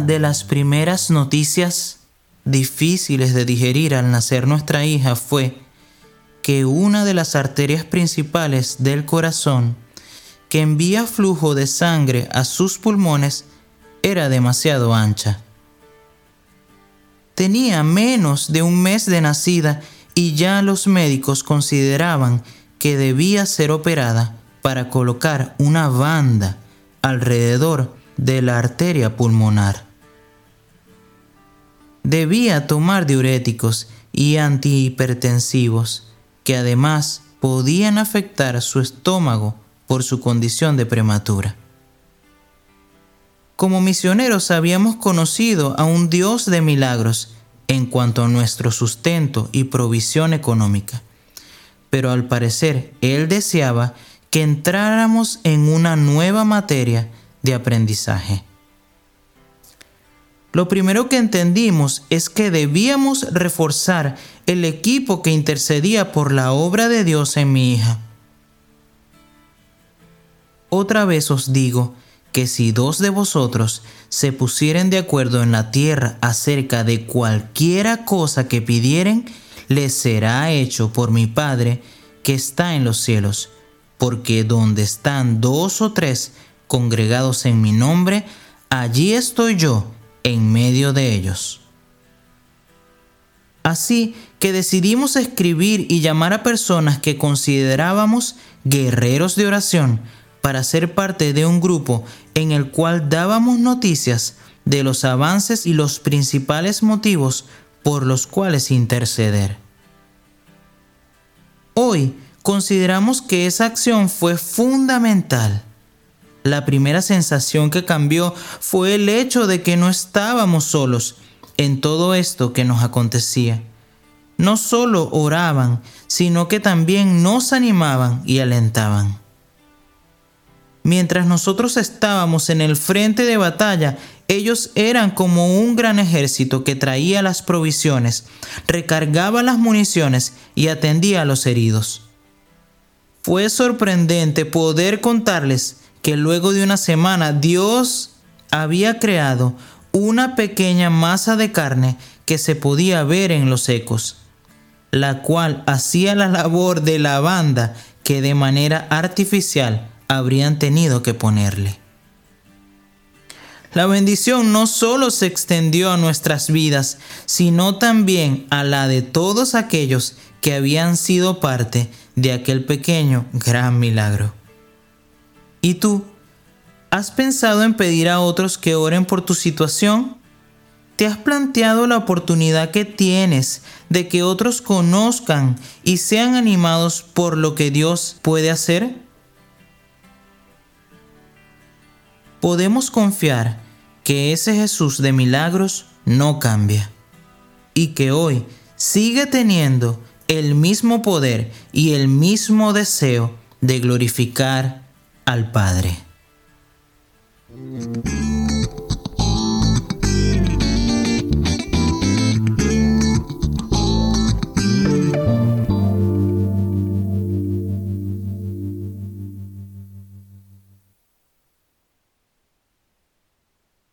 de las primeras noticias difíciles de digerir al nacer nuestra hija fue que una de las arterias principales del corazón que envía flujo de sangre a sus pulmones era demasiado ancha. Tenía menos de un mes de nacida y ya los médicos consideraban que debía ser operada para colocar una banda alrededor de la arteria pulmonar. Debía tomar diuréticos y antihipertensivos que además podían afectar su estómago por su condición de prematura. Como misioneros habíamos conocido a un Dios de milagros en cuanto a nuestro sustento y provisión económica, pero al parecer Él deseaba que entráramos en una nueva materia de aprendizaje. Lo primero que entendimos es que debíamos reforzar el equipo que intercedía por la obra de Dios en mi hija. Otra vez os digo que si dos de vosotros se pusieren de acuerdo en la tierra acerca de cualquiera cosa que pidieren, les será hecho por mi Padre que está en los cielos porque donde están dos o tres congregados en mi nombre, allí estoy yo en medio de ellos. Así que decidimos escribir y llamar a personas que considerábamos guerreros de oración para ser parte de un grupo en el cual dábamos noticias de los avances y los principales motivos por los cuales interceder. Hoy consideramos que esa acción fue fundamental. La primera sensación que cambió fue el hecho de que no estábamos solos en todo esto que nos acontecía. No solo oraban, sino que también nos animaban y alentaban. Mientras nosotros estábamos en el frente de batalla, ellos eran como un gran ejército que traía las provisiones, recargaba las municiones y atendía a los heridos. Fue sorprendente poder contarles que luego de una semana Dios había creado una pequeña masa de carne que se podía ver en los ecos, la cual hacía la labor de la banda que de manera artificial habrían tenido que ponerle. La bendición no solo se extendió a nuestras vidas, sino también a la de todos aquellos que habían sido parte de aquel pequeño gran milagro. ¿Y tú? ¿Has pensado en pedir a otros que oren por tu situación? ¿Te has planteado la oportunidad que tienes de que otros conozcan y sean animados por lo que Dios puede hacer? Podemos confiar que ese Jesús de milagros no cambia y que hoy sigue teniendo el mismo poder y el mismo deseo de glorificar al Padre.